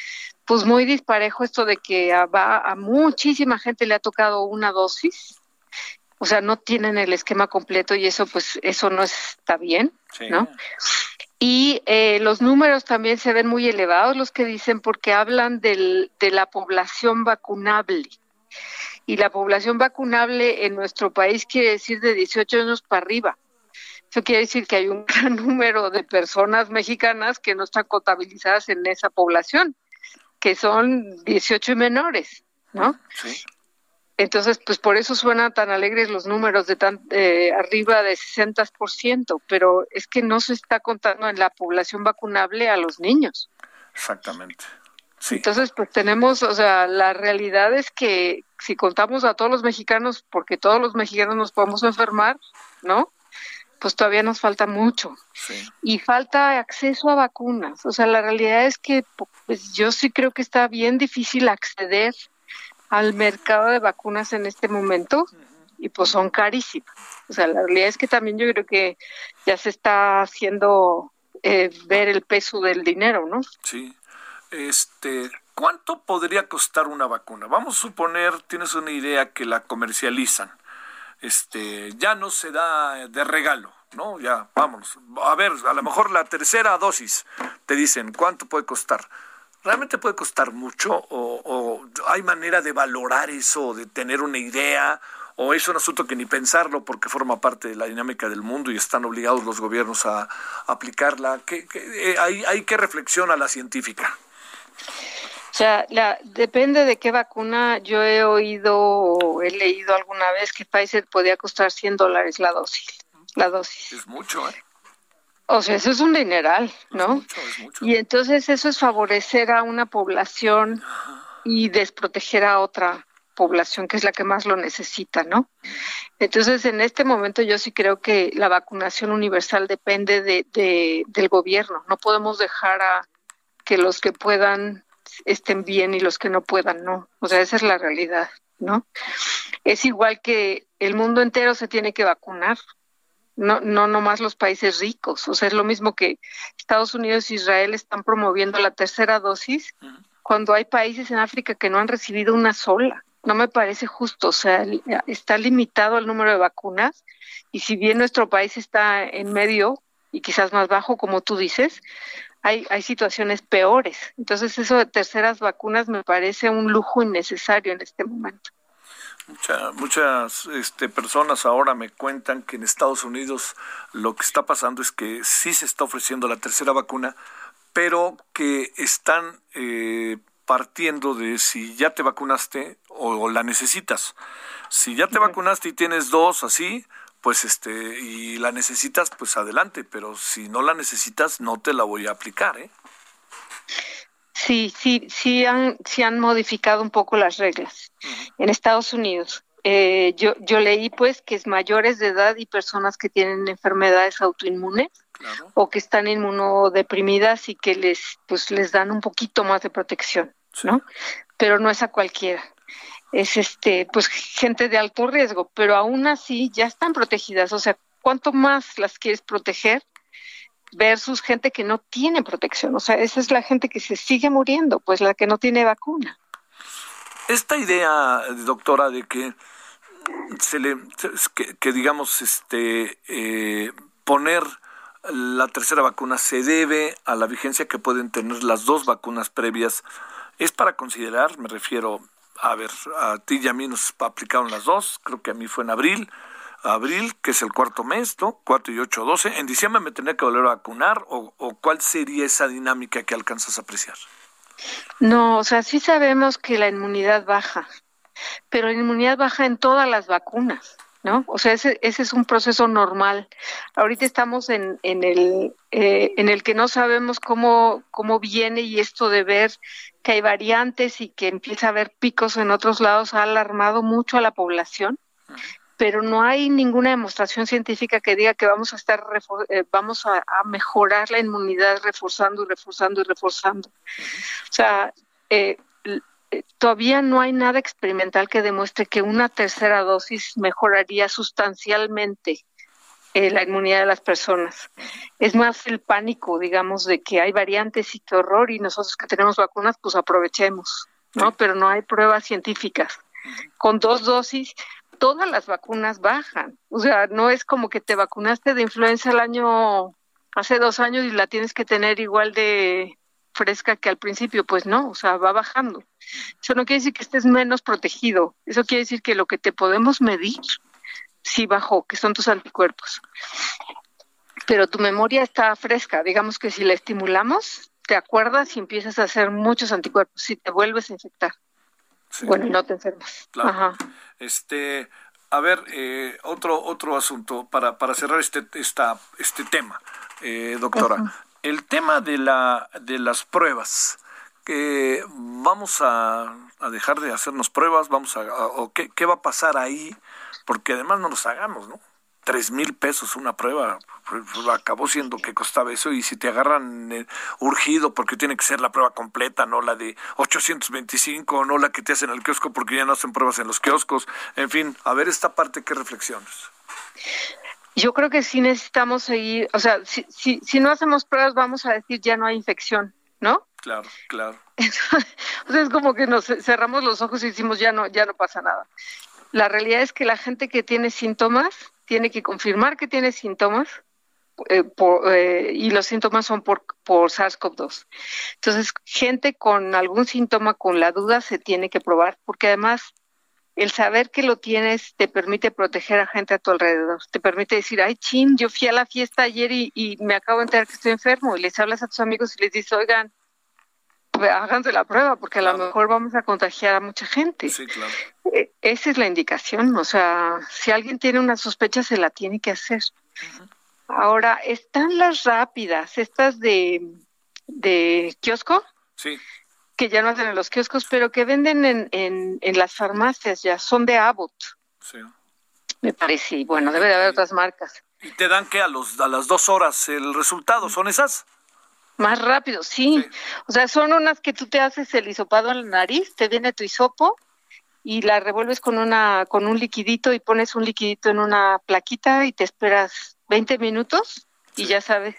pues muy disparejo esto de que a, va, a muchísima gente le ha tocado una dosis, o sea, no tienen el esquema completo y eso pues eso no está bien, ¿no? Y eh, los números también se ven muy elevados, los que dicen, porque hablan del, de la población vacunable. Y la población vacunable en nuestro país quiere decir de 18 años para arriba. Eso quiere decir que hay un gran número de personas mexicanas que no están contabilizadas en esa población, que son 18 y menores, ¿no? Sí. Entonces, pues por eso suenan tan alegres los números de tan eh, arriba de 60%, pero es que no se está contando en la población vacunable a los niños. Exactamente. Entonces, pues tenemos, o sea, la realidad es que si contamos a todos los mexicanos, porque todos los mexicanos nos podemos enfermar, ¿no? Pues todavía nos falta mucho. Y falta acceso a vacunas. O sea, la realidad es que pues, yo sí creo que está bien difícil acceder al mercado de vacunas en este momento y pues son carísimas. O sea, la realidad es que también yo creo que ya se está haciendo eh, ver el peso del dinero, ¿no? Sí. Este, ¿cuánto podría costar una vacuna? Vamos a suponer, tienes una idea que la comercializan. Este, ya no se da de regalo, ¿no? Ya, vámonos. A ver, a lo mejor la tercera dosis te dicen cuánto puede costar. ¿Realmente puede costar mucho? ¿O, o hay manera de valorar eso, de tener una idea? ¿O es un asunto que ni pensarlo porque forma parte de la dinámica del mundo y están obligados los gobiernos a, aplicarla? ¿Qué, eh, hay, hay que reflexiona la científica. O sea, la, depende de qué vacuna. Yo he oído o he leído alguna vez que Pfizer podía costar 100 dólares la dosis. La dosis. Es mucho, ¿eh? O sea, eso es un dineral, ¿no? mucho, es mucho. Y entonces eso es favorecer a una población y desproteger a otra población que es la que más lo necesita, ¿no? Entonces, en este momento yo sí creo que la vacunación universal depende de, de, del gobierno. No podemos dejar a que los que puedan estén bien y los que no puedan no. O sea, esa es la realidad, ¿no? Es igual que el mundo entero se tiene que vacunar, no, no nomás los países ricos. O sea, es lo mismo que Estados Unidos e Israel están promoviendo la tercera dosis cuando hay países en África que no han recibido una sola. No me parece justo, o sea, está limitado el número de vacunas y si bien nuestro país está en medio y quizás más bajo, como tú dices, hay, hay situaciones peores. Entonces eso de terceras vacunas me parece un lujo innecesario en este momento. Muchas este, personas ahora me cuentan que en Estados Unidos lo que está pasando es que sí se está ofreciendo la tercera vacuna, pero que están eh, partiendo de si ya te vacunaste o, la necesitas. Si ya te vacunaste y tienes dos así, pues este, y la necesitas, pues adelante, pero si no la necesitas, no te la voy a aplicar, ¿eh? Sí, sí, sí han, sí han modificado un poco las reglas. En Estados Unidos. Eh, yo, yo leí pues que es mayores de edad y personas que tienen enfermedades autoinmunes o que están inmunodeprimidas y que les pues les dan un poquito más de protección, ¿no? Pero no es a cualquiera. Es este pues gente de alto riesgo, pero aún así ya están protegidas, o sea, ¿cuánto más las quieres proteger versus gente que no tiene protección? O sea, esa es la gente que se sigue muriendo, pues la que no tiene vacuna. Esta idea, doctora, de que se le que, digamos este eh, poner la tercera vacuna se debe a la vigencia que pueden tener las dos vacunas previas es para considerar, me refiero a ver, a ti y a mí nos aplicaron las dos, creo que a mí fue en abril, abril, que es el cuarto mes, ¿no? 4 y 8, 12. ¿En diciembre me tenía que volver a vacunar o, o cuál sería esa dinámica que alcanzas a apreciar? No, o sea, sí sabemos que la inmunidad baja, pero la inmunidad baja en todas las vacunas. ¿no? O sea, ese, ese es un proceso normal. Ahorita estamos en, en, el, eh, en el que no sabemos cómo, cómo viene y esto de ver que hay variantes y que empieza a haber picos en otros lados ha alarmado mucho a la población, pero no hay ninguna demostración científica que diga que vamos a estar eh, vamos a, mejorar la inmunidad reforzando y reforzando y reforzando. O sea, eh, todavía no hay nada experimental que demuestre que una tercera dosis mejoraría sustancialmente eh, la inmunidad de las personas. Es más el pánico, digamos, de que hay variantes y qué horror y nosotros que tenemos vacunas, pues aprovechemos, ¿no? Pero no hay pruebas científicas. Con dos dosis, todas las vacunas bajan. O sea, no es como que te vacunaste de influenza el año, hace dos años y la tienes que tener igual de fresca que al principio, pues no, o sea, va bajando. Eso no quiere decir que estés menos protegido, eso quiere decir que lo que te podemos medir sí bajó, que son tus anticuerpos. Pero tu memoria está fresca, digamos que si la estimulamos, te acuerdas y empiezas a hacer muchos anticuerpos, si te vuelves a infectar. Bueno, no te enfermas. Ajá. Este, a ver, eh, otro otro asunto para, para cerrar este esta, este tema, eh, doctora el tema de, la, de las pruebas, que vamos a, dejar de hacernos pruebas, vamos a, o qué, qué va a pasar ahí, porque además no nos hagamos, ¿no? Tres mil pesos una prueba, acabó siendo que costaba eso y si te agarran eh, urgido porque tiene que ser la prueba completa, no la de 825, no la que te hacen en el kiosco porque ya no hacen pruebas en los kioscos, en fin, a ver esta parte, ¿qué reflexiones? Yo creo que sí necesitamos seguir, o sea, si, si, si no hacemos pruebas vamos a decir ya no hay infección, ¿no? Claro, claro. o sea, es como que nos cerramos los ojos y decimos ya no, ya no pasa nada. La realidad es que la gente que tiene síntomas tiene que confirmar que tiene síntomas eh, eh, y los síntomas son por, por SARS-CoV-2. Entonces, gente con algún síntoma, con la duda, se tiene que probar, porque además el saber que lo tienes te permite proteger a gente a tu alrededor, te permite decir, ay, chin, yo fui a la fiesta ayer y, y me acabo de enterar que estoy enfermo, y les hablas a tus amigos y les dices, oigan, háganse la prueba porque a lo mejor vamos a contagiar a mucha gente. Sí, claro. E, esa es la indicación, o sea, si alguien tiene una sospecha se la tiene que hacer. Ahora, están las rápidas, estas de, de kiosco. Sí. Que ya no hacen en los kioscos, pero que venden en, en, en las farmacias ya, son de Abbott. Sí. Me parece, y bueno, debe de haber otras marcas. ¿Y te dan que a, los, a las dos horas el resultado? ¿Son esas? Más rápido, sí. O sea, son unas que tú te haces el hisopado en la nariz, te viene tu hisopo y la revuelves con una con un liquidito y pones un liquidito en una plaquita y te esperas 20 minutos y ya sabes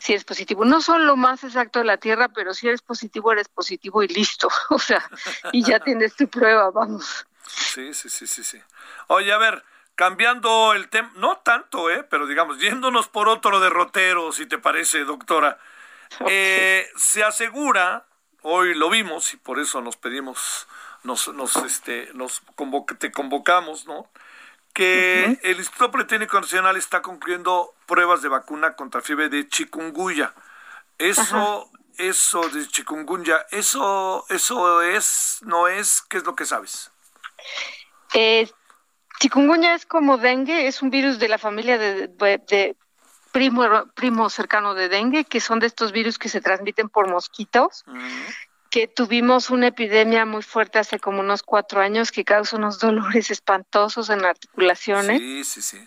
si eres positivo. No son lo más exacto de la Tierra, pero si eres positivo, eres positivo y listo. O sea, y ya tienes tu prueba, vamos. Sí, sí, sí, sí, sí. Oye, a ver, cambiando el tema, no tanto, ¿eh? Pero digamos, yéndonos por otro derrotero, si te parece, doctora. Eh, se asegura, hoy lo vimos y por eso nos pedimos, nos, nos, este, nos te convocamos, ¿no? Que el Instituto Politécnico Nacional está concluyendo pruebas de vacuna contra fiebre de chikungunya. Eso, eso de chikungunya, eso, eso es, no es, ¿qué es lo que sabes? Eh, chikungunya es como dengue, es un virus de la familia de, de primo, primo cercano de dengue, que son de estos virus que se transmiten por mosquitos, que tuvimos una epidemia muy fuerte hace como unos cuatro años que causa unos dolores espantosos en articulaciones. Sí, sí, sí.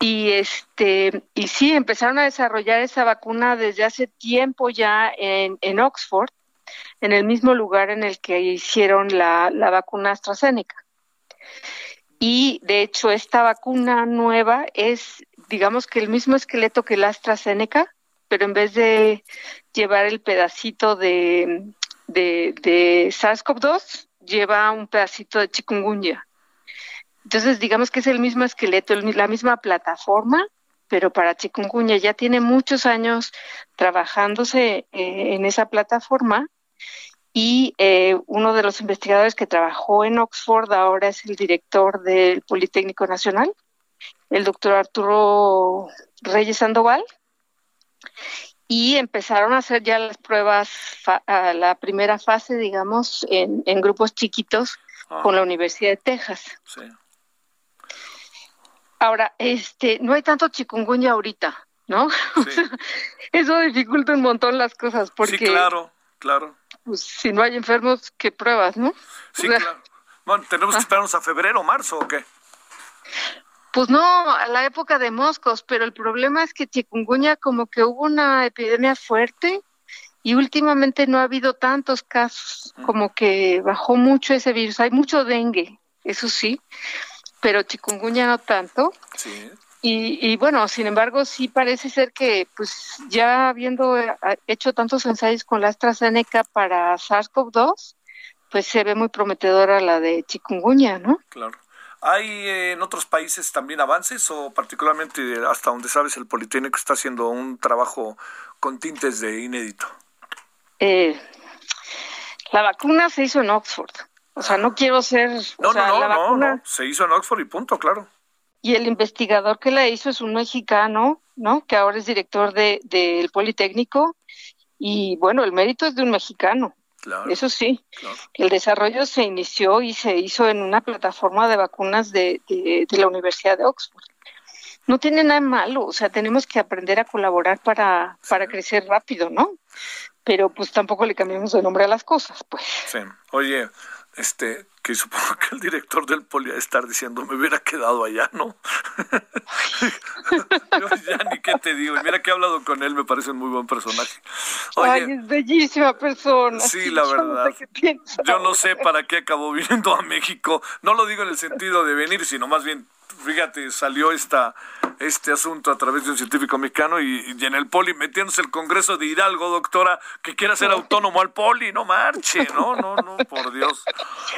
Y este, y sí, empezaron a desarrollar esa vacuna desde hace tiempo ya en, en Oxford, en el mismo lugar en el que hicieron la, la vacuna AstraZeneca. Y de hecho, esta vacuna nueva es digamos que el mismo esqueleto que la AstraZeneca, pero en vez de llevar el pedacito de, de, SARS-CoV-2, lleva un pedacito de chikungunya. Entonces, digamos que es el mismo esqueleto, la misma plataforma, pero para chikungunya ya tiene muchos años trabajándose eh, en esa plataforma y eh, uno de los investigadores que trabajó en Oxford ahora es el director del Politécnico Nacional el doctor Arturo Reyes Sandoval, y empezaron a hacer ya las pruebas, la primera fase, digamos, en, grupos chiquitos ah. con la Universidad de Texas. Ahora, este, no hay tanto chikungunya ahorita, ¿no? Eso dificulta un montón las cosas porque... Sí, claro, claro. Pues, si no hay enfermos, ¿qué pruebas, no? Sí, claro. Bueno, ¿tenemos que ah. esperarnos a febrero o marzo o qué? Pues no, a la época de moscos, pero el problema es que chikungunya como que hubo una epidemia fuerte y últimamente no ha habido tantos casos, como que bajó mucho ese virus. Hay mucho dengue, eso sí, pero chikungunya no tanto. Sí. Y, y, bueno, sin embargo, sí parece ser que, pues ya habiendo eh, hecho tantos ensayos con la AstraZeneca para SARS-CoV-2, pues se ve muy prometedora la de chikungunya, ¿no? Claro. ¿Hay eh, en otros países también avances o particularmente hasta donde sabes el Politécnico está haciendo un trabajo con tintes de inédito? Eh, la vacuna se hizo en Oxford. O sea, no quiero ser... No, no, no, no, se hizo en Oxford y punto, claro. Y el investigador que la hizo es un mexicano, ¿no? Que ahora es director del de, Politécnico. Y bueno, el mérito es de un mexicano. Eso sí, el desarrollo se inició y se hizo en una plataforma de vacunas de, de, la Universidad de Oxford. no tiene nada malo, o sea, tenemos que aprender a colaborar para, para crecer rápido, ¿no? Pero pues tampoco le cambiamos de nombre a las cosas, pues. Sí. Oye, este, que supongo que el director del poli a estar diciendo me hubiera quedado allá, ¿no? Yo ya ni qué te digo. Y mira que he hablado con él, me parece un muy buen personaje. Ay, es bellísima persona. Sí, la verdad. Yo no sé para qué acabó viniendo a México. No lo digo en el sentido de venir, sino más bien fíjate, salió esta, este asunto a través de un científico mexicano y, en el poli metiéndose el Congreso de Hidalgo, doctora, que quiera ser autónomo al poli, no marche, no, no, no, por Dios.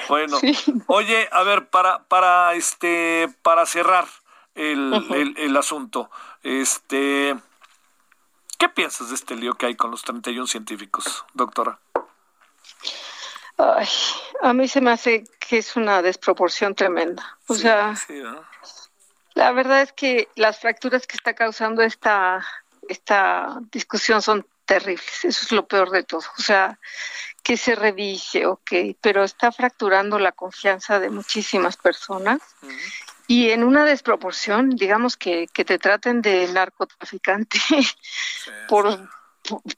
Bueno, oye, a ver, para, para este, para cerrar el, el, asunto, este, ¿qué piensas de este lío que hay con los 31 científicos, doctora? Ay, a mí se me hace que es una desproporción tremenda. O sea, la verdad es que las fracturas que está causando esta, esta discusión son terribles. Eso es lo peor de todo. O sea, que se revise, ok, pero está fracturando la confianza de muchísimas personas. Y en una desproporción, digamos que, que te traten de narcotraficante por,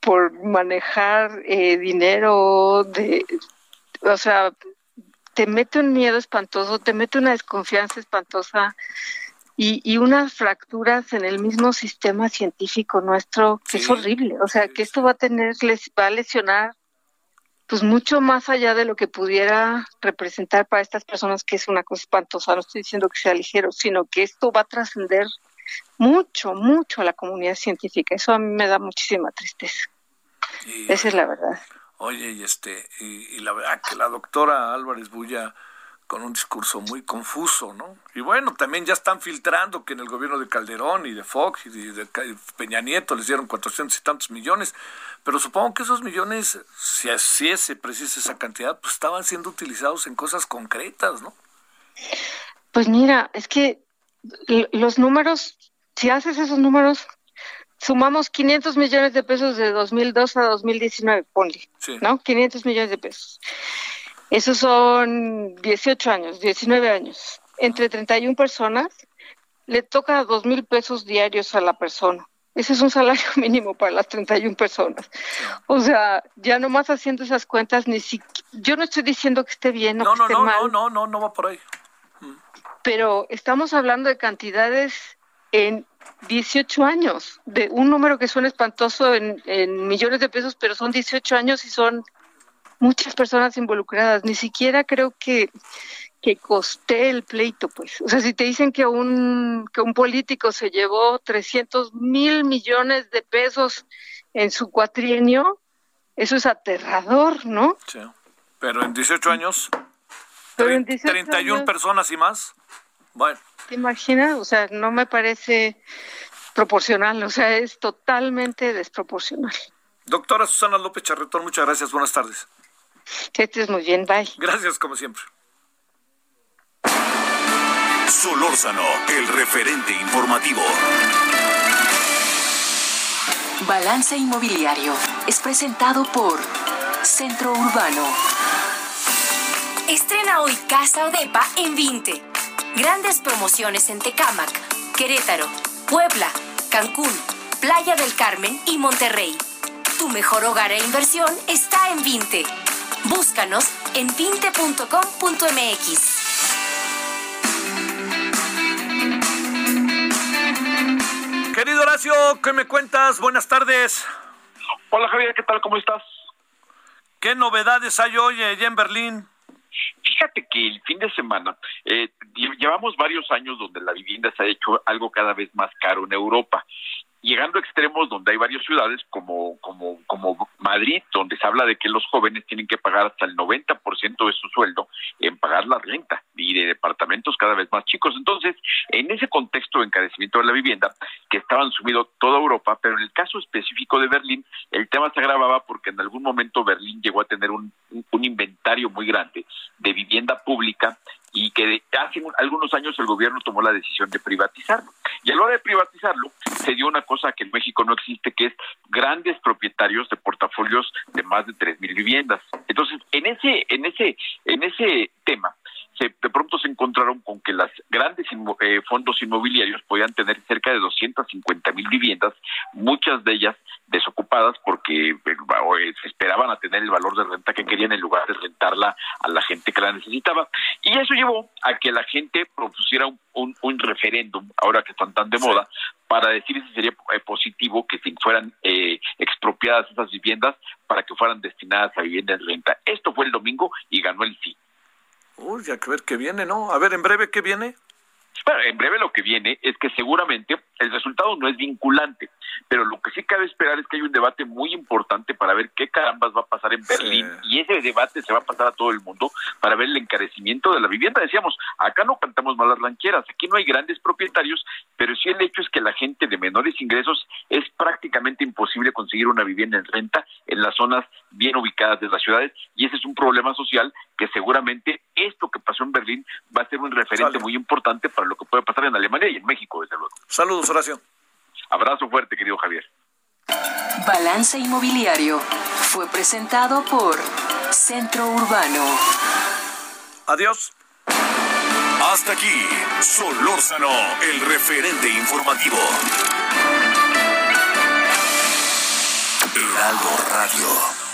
por, manejar eh, dinero, de, o sea, te mete un miedo espantoso, te mete una desconfianza espantosa y, y unas fracturas en el mismo sistema científico nuestro que es horrible. O sea, que esto va a tener, les va a lesionar pues mucho más allá de lo que pudiera representar para estas personas, que es una cosa espantosa, no estoy diciendo que sea ligero, sino que esto va a trascender mucho, mucho a la comunidad científica. Eso a mí me da muchísima tristeza. Esa es la verdad. Oye, y este, y, la verdad que la doctora Álvarez Bulla con un discurso muy confuso, ¿no? Y bueno, también ya están filtrando que en el gobierno de Calderón y de Fox y de, Peña Nieto les dieron cuatrocientos y tantos millones, pero supongo que esos millones, si así se precisa esa cantidad, pues estaban siendo utilizados en cosas concretas, ¿no? Pues mira, es que los números, si haces esos números, sumamos 500 millones de pesos de 2002 a 2019, ponle, ¿no? 500 millones de pesos. Esos son 18 años, 19 años. Entre 31 personas le toca dos mil pesos diarios a la persona. Ese es un salario mínimo para las 31 personas. O sea, ya nomás haciendo esas cuentas, ni si, yo no estoy diciendo que esté bien o no, que esté no, mal. No, no, no, no va por ahí. Mm. Pero estamos hablando de cantidades en 18 años, de un número que suena espantoso en, en millones de pesos, pero son 18 años y son muchas personas involucradas. Ni siquiera creo que, que coste el pleito, pues. O sea, si te dicen que un, que un político se llevó 300 mil millones de pesos en su cuatrienio, eso es aterrador, ¿no? Sí. Pero en 18 años, Pero en 31 personas y más. Bueno. ¿Te imaginas? O sea, no me parece proporcional, o sea, es totalmente desproporcional. Doctora Susana López Charretón, muchas gracias, buenas tardes. Que estés muy bien, bye. Gracias, como siempre. Solórzano, el referente informativo. Balance Inmobiliario es presentado por Centro Urbano. Estrena hoy Casa Odepa en 20. Grandes promociones en Tecámac, Querétaro, Puebla, Cancún, Playa del Carmen y Monterrey. Tu mejor hogar e inversión está en 20. Búscanos en vinte.com.mx. Querido Horacio, ¿qué me cuentas? Buenas tardes. Hola Javier, ¿qué tal? ¿Cómo estás? ¿Qué novedades hay hoy allá en Berlín? Fíjate que el fin de semana eh, llevamos varios años donde la vivienda se ha hecho algo cada vez más caro en Europa llegando a extremos donde hay varias ciudades como, como, como Madrid, donde se habla de que los jóvenes tienen que pagar hasta el 90% de su sueldo en pagar la renta y de departamentos cada vez más chicos. Entonces, en ese contexto de encarecimiento de la vivienda, que estaban sumido toda Europa, pero en el caso específico de Berlín, el tema se agravaba porque en algún momento Berlín llegó a tener un, un inventario muy grande de vivienda pública y que hace algunos años el gobierno tomó la decisión de privatizarlo. Y a la hora de privatizarlo, se dio una cosa que en México no existe, que es grandes propietarios de portafolios de más de tres mil viviendas. Entonces, en ese, en ese, en ese tema, se, de pronto se encontraron con que las grandes eh, fondos inmobiliarios podían tener cerca de 250 mil viviendas, muchas de ellas desocupadas porque eh, se esperaban a tener el valor de renta que querían en lugar de rentarla a la gente que la necesitaba. Y eso llevó a que la gente propusiera un, un, referéndum, ahora que están tan de moda, para decir si sería eh, positivo que si fueran eh, expropiadas esas viviendas para que fueran destinadas a vivienda en renta. Esto fue el domingo y ganó el sí. Uy, ya que ver qué viene, ¿no? A ver, en breve, ¿qué viene? En breve lo que viene es que seguramente el resultado no es vinculante, pero lo que sí cabe esperar es que hay un debate muy importante para ver qué carambas va a pasar en Berlín y ese debate se va a pasar a todo el mundo para ver el encarecimiento de la vivienda. Decíamos, acá no cantamos malas ranqueras, aquí no hay grandes propietarios, pero sí el hecho es que la gente de menores ingresos es prácticamente imposible conseguir una vivienda en renta en las zonas bien ubicadas de las ciudades y ese es un problema social que seguramente esto que pasó en Berlín va a ser un referente muy importante para lo que puede pasar en Alemania y en México, desde luego. Saludos, Horacio. Abrazo fuerte, querido Javier. Balance Inmobiliario fue presentado por Centro Urbano. Adiós. Hasta aquí, Solórzano, el referente informativo. Heraldo Radio.